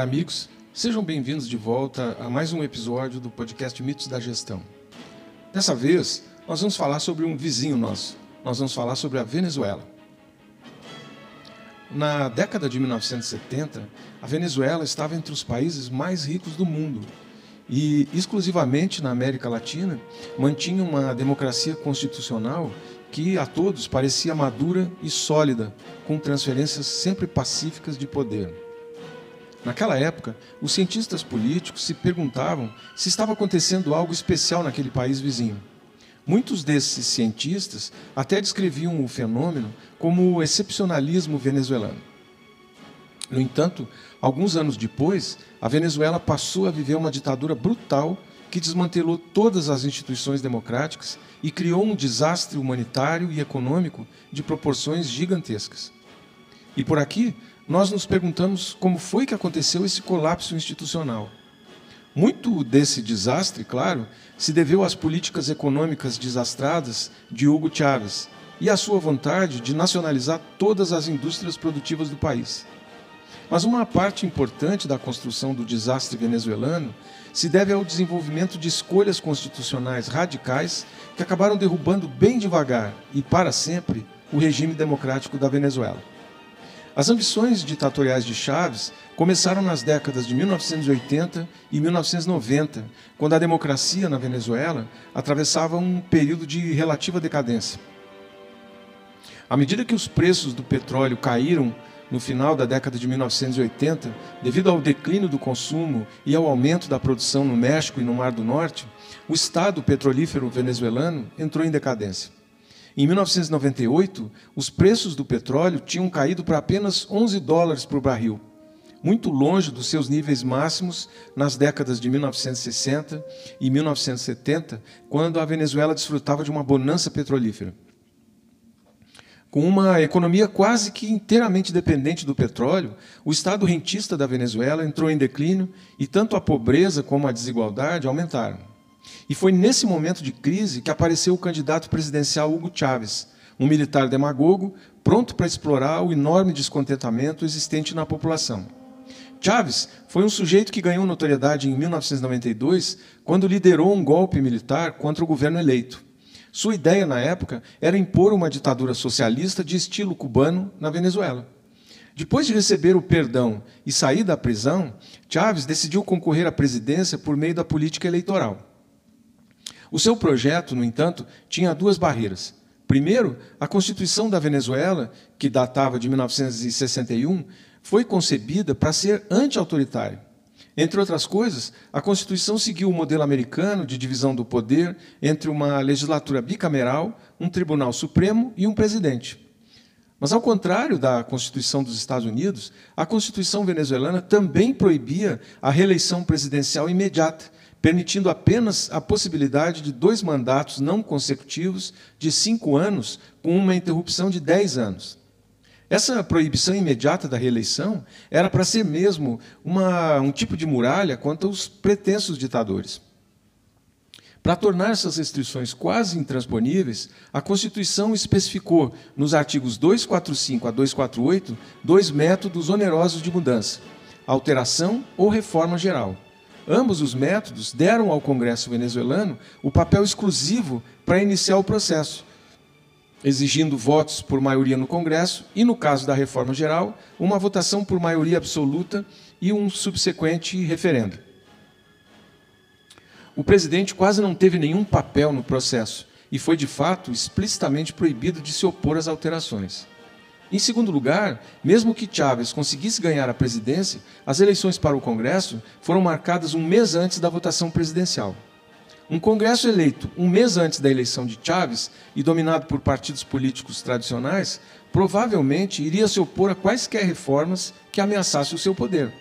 Amigos. Sejam bem-vindos de volta a mais um episódio do podcast Mitos da Gestão. Dessa vez, nós vamos falar sobre um vizinho nosso. Nós vamos falar sobre a Venezuela. Na década de 1970, a Venezuela estava entre os países mais ricos do mundo e, exclusivamente na América Latina, mantinha uma democracia constitucional que a todos parecia madura e sólida, com transferências sempre pacíficas de poder. Naquela época, os cientistas políticos se perguntavam se estava acontecendo algo especial naquele país vizinho. Muitos desses cientistas até descreviam o fenômeno como o excepcionalismo venezuelano. No entanto, alguns anos depois, a Venezuela passou a viver uma ditadura brutal que desmantelou todas as instituições democráticas e criou um desastre humanitário e econômico de proporções gigantescas. E por aqui, nós nos perguntamos como foi que aconteceu esse colapso institucional. Muito desse desastre, claro, se deveu às políticas econômicas desastradas de Hugo Chávez e à sua vontade de nacionalizar todas as indústrias produtivas do país. Mas uma parte importante da construção do desastre venezuelano se deve ao desenvolvimento de escolhas constitucionais radicais que acabaram derrubando bem devagar e para sempre o regime democrático da Venezuela. As ambições ditatoriais de Chávez começaram nas décadas de 1980 e 1990, quando a democracia na Venezuela atravessava um período de relativa decadência. À medida que os preços do petróleo caíram no final da década de 1980, devido ao declínio do consumo e ao aumento da produção no México e no Mar do Norte, o Estado petrolífero venezuelano entrou em decadência. Em 1998, os preços do petróleo tinham caído para apenas 11 dólares por barril, muito longe dos seus níveis máximos nas décadas de 1960 e 1970, quando a Venezuela desfrutava de uma bonança petrolífera. Com uma economia quase que inteiramente dependente do petróleo, o estado rentista da Venezuela entrou em declínio e tanto a pobreza como a desigualdade aumentaram. E foi nesse momento de crise que apareceu o candidato presidencial Hugo Chávez, um militar demagogo pronto para explorar o enorme descontentamento existente na população. Chávez foi um sujeito que ganhou notoriedade em 1992 quando liderou um golpe militar contra o governo eleito. Sua ideia na época era impor uma ditadura socialista de estilo cubano na Venezuela. Depois de receber o perdão e sair da prisão, Chávez decidiu concorrer à presidência por meio da política eleitoral. O seu projeto, no entanto, tinha duas barreiras. Primeiro, a Constituição da Venezuela, que datava de 1961, foi concebida para ser anti-autoritária. Entre outras coisas, a Constituição seguiu o modelo americano de divisão do poder entre uma legislatura bicameral, um tribunal supremo e um presidente. Mas, ao contrário da Constituição dos Estados Unidos, a Constituição venezuelana também proibia a reeleição presidencial imediata, permitindo apenas a possibilidade de dois mandatos não consecutivos de cinco anos, com uma interrupção de dez anos. Essa proibição imediata da reeleição era para ser mesmo uma, um tipo de muralha contra os pretensos ditadores. Para tornar essas restrições quase intransponíveis, a Constituição especificou, nos artigos 245 a 248, dois métodos onerosos de mudança: alteração ou reforma geral. Ambos os métodos deram ao Congresso venezuelano o papel exclusivo para iniciar o processo, exigindo votos por maioria no Congresso e, no caso da reforma geral, uma votação por maioria absoluta e um subsequente referendo. O presidente quase não teve nenhum papel no processo e foi, de fato, explicitamente proibido de se opor às alterações. Em segundo lugar, mesmo que Chávez conseguisse ganhar a presidência, as eleições para o Congresso foram marcadas um mês antes da votação presidencial. Um Congresso eleito um mês antes da eleição de Chávez e dominado por partidos políticos tradicionais, provavelmente iria se opor a quaisquer reformas que ameaçassem o seu poder.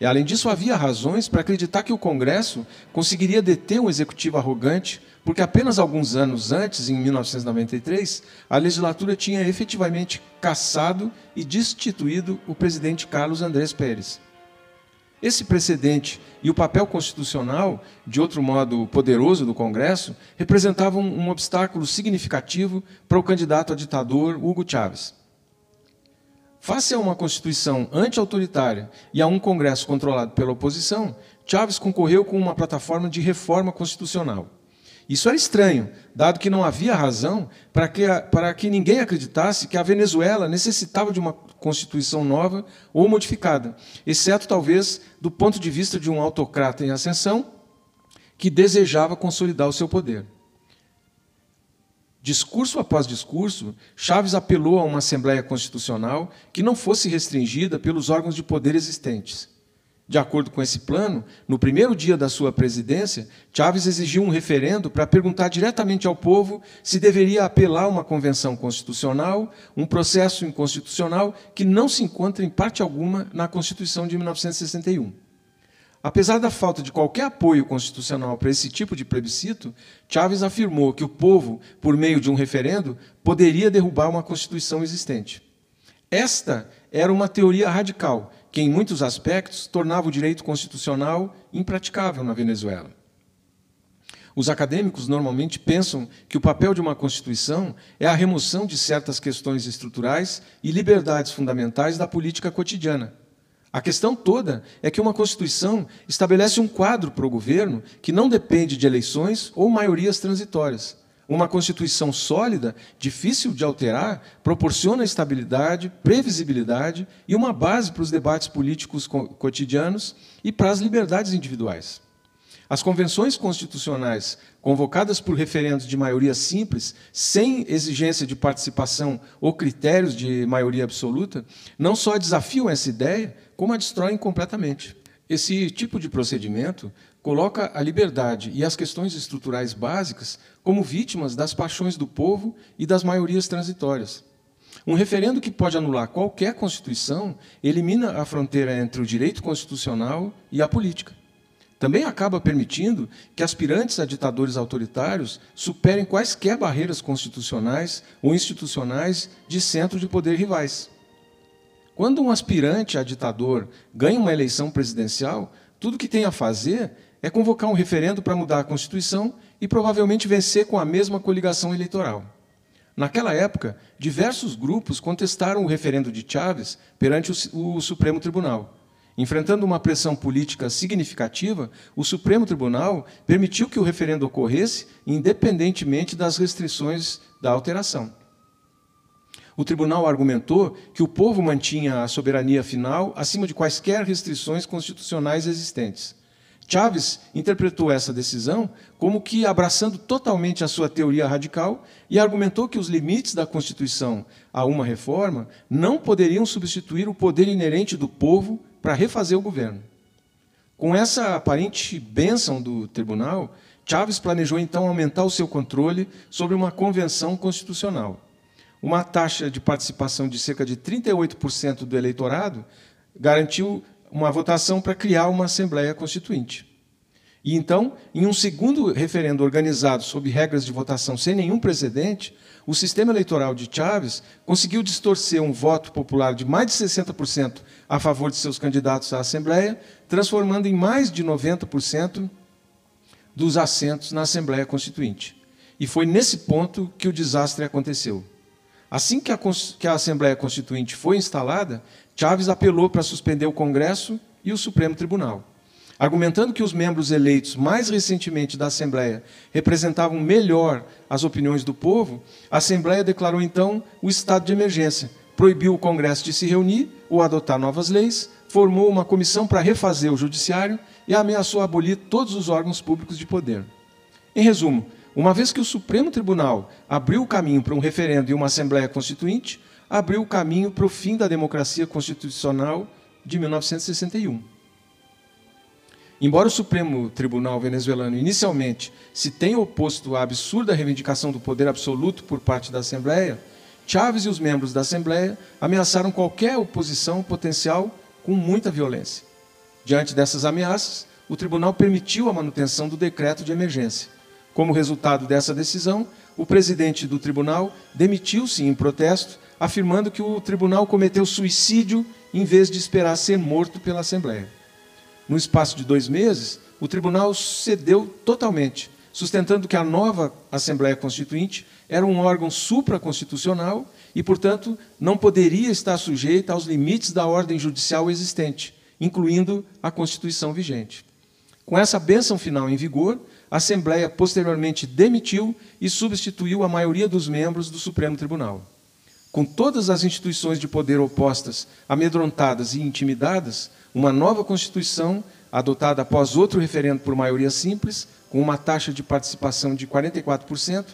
E, além disso, havia razões para acreditar que o Congresso conseguiria deter um executivo arrogante, porque apenas alguns anos antes, em 1993, a legislatura tinha efetivamente cassado e destituído o presidente Carlos Andrés Pérez. Esse precedente e o papel constitucional, de outro modo poderoso, do Congresso, representavam um obstáculo significativo para o candidato a ditador Hugo Chávez. Face a uma Constituição anti-autoritária e a um Congresso controlado pela oposição, Chávez concorreu com uma plataforma de reforma constitucional. Isso era estranho, dado que não havia razão para que, para que ninguém acreditasse que a Venezuela necessitava de uma Constituição nova ou modificada, exceto talvez do ponto de vista de um autocrata em ascensão que desejava consolidar o seu poder. Discurso após discurso, Chaves apelou a uma Assembleia Constitucional que não fosse restringida pelos órgãos de poder existentes. De acordo com esse plano, no primeiro dia da sua presidência, Chaves exigiu um referendo para perguntar diretamente ao povo se deveria apelar a uma convenção constitucional, um processo inconstitucional que não se encontra em parte alguma na Constituição de 1961. Apesar da falta de qualquer apoio constitucional para esse tipo de plebiscito, Chávez afirmou que o povo, por meio de um referendo, poderia derrubar uma constituição existente. Esta era uma teoria radical, que em muitos aspectos tornava o direito constitucional impraticável na Venezuela. Os acadêmicos normalmente pensam que o papel de uma Constituição é a remoção de certas questões estruturais e liberdades fundamentais da política cotidiana a questão toda é que uma Constituição estabelece um quadro para o governo que não depende de eleições ou maiorias transitórias. Uma Constituição sólida, difícil de alterar, proporciona estabilidade, previsibilidade e uma base para os debates políticos cotidianos e para as liberdades individuais. As convenções constitucionais, convocadas por referendos de maioria simples, sem exigência de participação ou critérios de maioria absoluta, não só desafiam essa ideia, como a destroem completamente. Esse tipo de procedimento coloca a liberdade e as questões estruturais básicas como vítimas das paixões do povo e das maiorias transitórias. Um referendo que pode anular qualquer Constituição elimina a fronteira entre o direito constitucional e a política. Também acaba permitindo que aspirantes a ditadores autoritários superem quaisquer barreiras constitucionais ou institucionais de centro de poder rivais. Quando um aspirante a ditador ganha uma eleição presidencial, tudo que tem a fazer é convocar um referendo para mudar a Constituição e provavelmente vencer com a mesma coligação eleitoral. Naquela época, diversos grupos contestaram o referendo de Chávez perante o, Supremo Tribunal. Enfrentando uma pressão política significativa, o Supremo Tribunal permitiu que o referendo ocorresse independentemente das restrições da alteração. O tribunal argumentou que o povo mantinha a soberania final acima de quaisquer restrições constitucionais existentes. Chaves interpretou essa decisão como que abraçando totalmente a sua teoria radical e argumentou que os limites da Constituição a uma reforma não poderiam substituir o poder inerente do povo para refazer o governo. Com essa aparente bênção do tribunal, Chaves planejou então aumentar o seu controle sobre uma convenção constitucional. Uma taxa de participação de cerca de 38% do eleitorado garantiu uma votação para criar uma Assembleia Constituinte. E então, em um segundo referendo organizado sob regras de votação sem nenhum precedente, o sistema eleitoral de Chávez conseguiu distorcer um voto popular de mais de 60% a favor de seus candidatos à Assembleia, transformando em mais de 90% dos assentos na Assembleia Constituinte. E foi nesse ponto que o desastre aconteceu. Assim que a, que a Assembleia Constituinte foi instalada, Chávez apelou para suspender o Congresso e o Supremo Tribunal. Argumentando que os membros eleitos mais recentemente da Assembleia representavam melhor as opiniões do povo, a Assembleia declarou então o estado de emergência, proibiu o Congresso de se reunir ou adotar novas leis, formou uma comissão para refazer o Judiciário e ameaçou abolir todos os órgãos públicos de poder. Em resumo, uma vez que o Supremo Tribunal abriu o caminho para um referendo e uma Assembleia Constituinte, abriu o caminho para o fim da democracia constitucional de 1961. Embora o Supremo Tribunal venezuelano inicialmente se tenha oposto à absurda reivindicação do poder absoluto por parte da Assembleia, Chávez e os membros da Assembleia ameaçaram qualquer oposição potencial com muita violência. Diante dessas ameaças, o tribunal permitiu a manutenção do decreto de emergência. Como resultado dessa decisão, o presidente do tribunal demitiu-se em protesto, afirmando que o tribunal cometeu suicídio em vez de esperar ser morto pela Assembleia. No espaço de dois meses, o tribunal cedeu totalmente, sustentando que a nova Assembleia Constituinte era um órgão supraconstitucional e, portanto, não poderia estar sujeita aos limites da ordem judicial existente, incluindo a Constituição vigente. Com essa bênção final em vigor, a Assembleia posteriormente demitiu e substituiu a maioria dos membros do Supremo Tribunal. Com todas as instituições de poder opostas, amedrontadas e intimidadas, uma nova Constituição, adotada após outro referendo por maioria simples, com uma taxa de participação de 44%,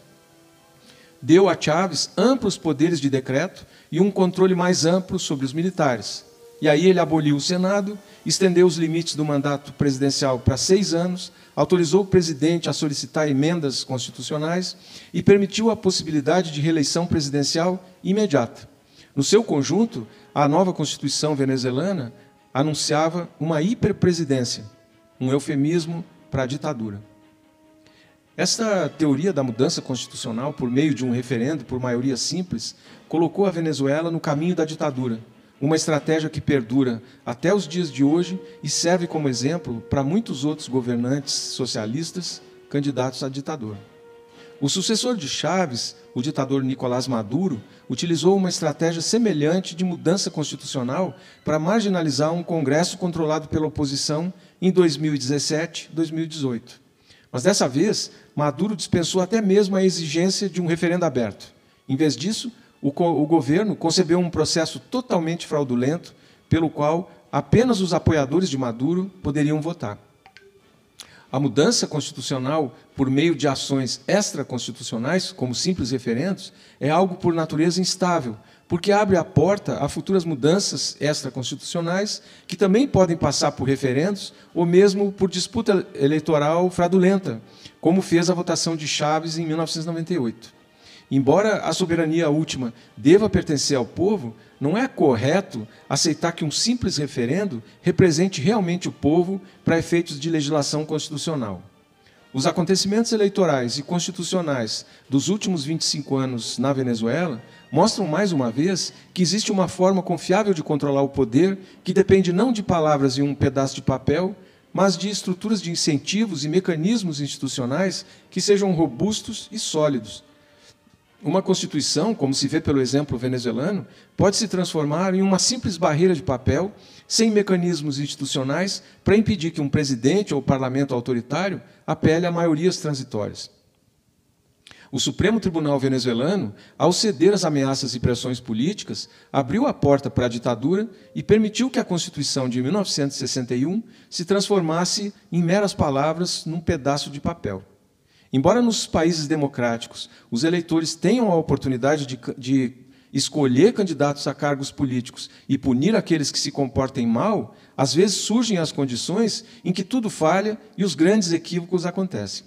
deu a Chaves amplos poderes de decreto e um controle mais amplo sobre os militares. E aí ele aboliu o Senado, estendeu os limites do mandato presidencial para seis anos, autorizou o presidente a solicitar emendas constitucionais e permitiu a possibilidade de reeleição presidencial imediata. No seu conjunto, a nova Constituição venezuelana anunciava uma hiperpresidência, um eufemismo para a ditadura. Esta teoria da mudança constitucional por meio de um referendo por maioria simples colocou a Venezuela no caminho da ditadura, uma estratégia que perdura até os dias de hoje e serve como exemplo para muitos outros governantes socialistas candidatos a ditador. O sucessor de Chávez, o ditador Nicolás Maduro, utilizou uma estratégia semelhante de mudança constitucional para marginalizar um Congresso controlado pela oposição em 2017 2018. Mas dessa vez, Maduro dispensou até mesmo a exigência de um referendo aberto. Em vez disso, o, o governo concebeu um processo totalmente fraudulento, pelo qual apenas os apoiadores de Maduro poderiam votar. A mudança constitucional por meio de ações extraconstitucionais, como simples referendos, é algo por natureza instável, porque abre a porta a futuras mudanças extraconstitucionais que também podem passar por referendos ou mesmo por disputa eleitoral fraudulenta, como fez a votação de Chaves em 1998. Embora a soberania última deva pertencer ao povo, não é correto aceitar que um simples referendo represente realmente o povo para efeitos de legislação constitucional. Os acontecimentos eleitorais e constitucionais dos últimos 25 anos na Venezuela mostram mais uma vez que existe uma forma confiável de controlar o poder que depende não de palavras em um pedaço de papel, mas de estruturas de incentivos e mecanismos institucionais que sejam robustos e sólidos. Uma constituição, como se vê pelo exemplo venezuelano, pode se transformar em uma simples barreira de papel, sem mecanismos institucionais para impedir que um presidente ou parlamento autoritário apele a maiorias transitórias. O Supremo Tribunal venezuelano, ao ceder às ameaças e pressões políticas, abriu a porta para a ditadura e permitiu que a Constituição de 1961 se transformasse em meras palavras num pedaço de papel. Embora nos países democráticos os eleitores tenham a oportunidade de, de escolher candidatos a cargos políticos e punir aqueles que se comportem mal, às vezes surgem as condições em que tudo falha e os grandes equívocos acontecem.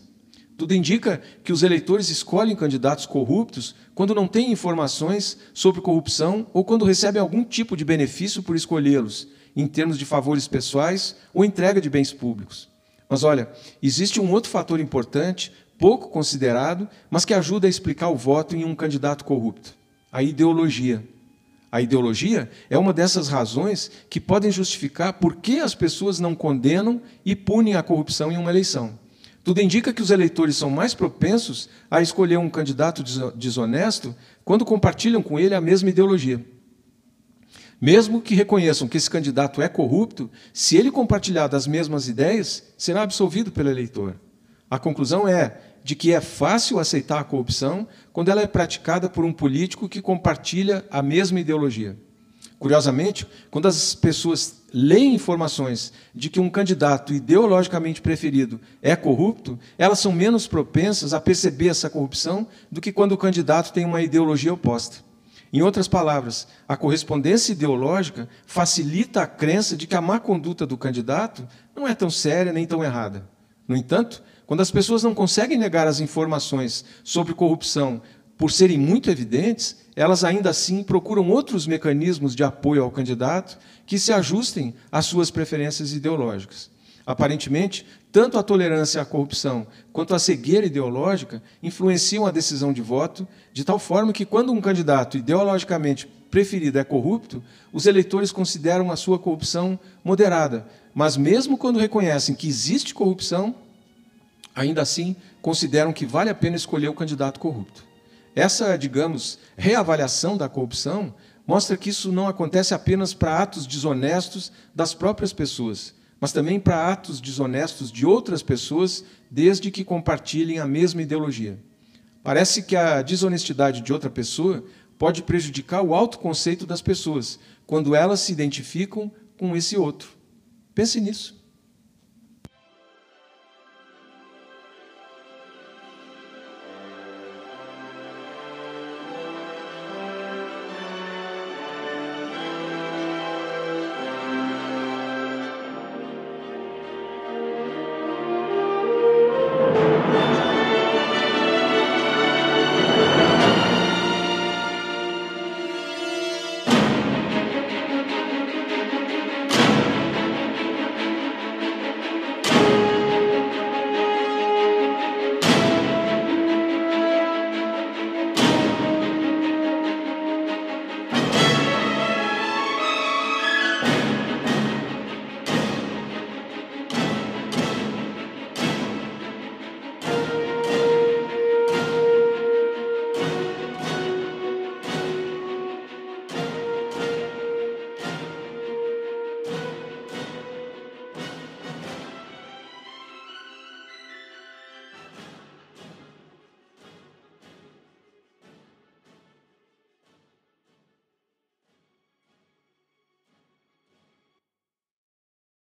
Tudo indica que os eleitores escolhem candidatos corruptos quando não têm informações sobre corrupção ou quando recebem algum tipo de benefício por escolhê-los, em termos de favores pessoais ou entrega de bens públicos. Mas olha, existe um outro fator importante, pouco considerado, mas que ajuda a explicar o voto em um candidato corrupto: a ideologia. A ideologia é uma dessas razões que podem justificar por que as pessoas não condenam e punem a corrupção em uma eleição. Tudo indica que os eleitores são mais propensos a escolher um candidato desonesto quando compartilham com ele a mesma ideologia. Mesmo que reconheçam que esse candidato é corrupto, se ele compartilhar das mesmas ideias, será absolvido pelo eleitor. A conclusão é de que é fácil aceitar a corrupção quando ela é praticada por um político que compartilha a mesma ideologia. Curiosamente, quando as pessoas leem informações de que um candidato ideologicamente preferido é corrupto, elas são menos propensas a perceber essa corrupção do que quando o candidato tem uma ideologia oposta. Em outras palavras, a correspondência ideológica facilita a crença de que a má conduta do candidato não é tão séria nem tão errada. No entanto, quando as pessoas não conseguem negar as informações sobre corrupção por serem muito evidentes, elas ainda assim procuram outros mecanismos de apoio ao candidato que se ajustem às suas preferências ideológicas. Aparentemente, tanto a tolerância à corrupção quanto a cegueira ideológica influenciam a decisão de voto, de tal forma que, quando um candidato ideologicamente preferido é corrupto, os eleitores consideram a sua corrupção moderada. Mas, mesmo quando reconhecem que existe corrupção, ainda assim consideram que vale a pena escolher o candidato corrupto. Essa, digamos, reavaliação da corrupção mostra que isso não acontece apenas para atos desonestos das próprias pessoas, mas também para atos desonestos de outras pessoas, desde que compartilhem a mesma ideologia. Parece que a desonestidade de outra pessoa pode prejudicar o autoconceito das pessoas, quando elas se identificam com esse outro. Pense nisso.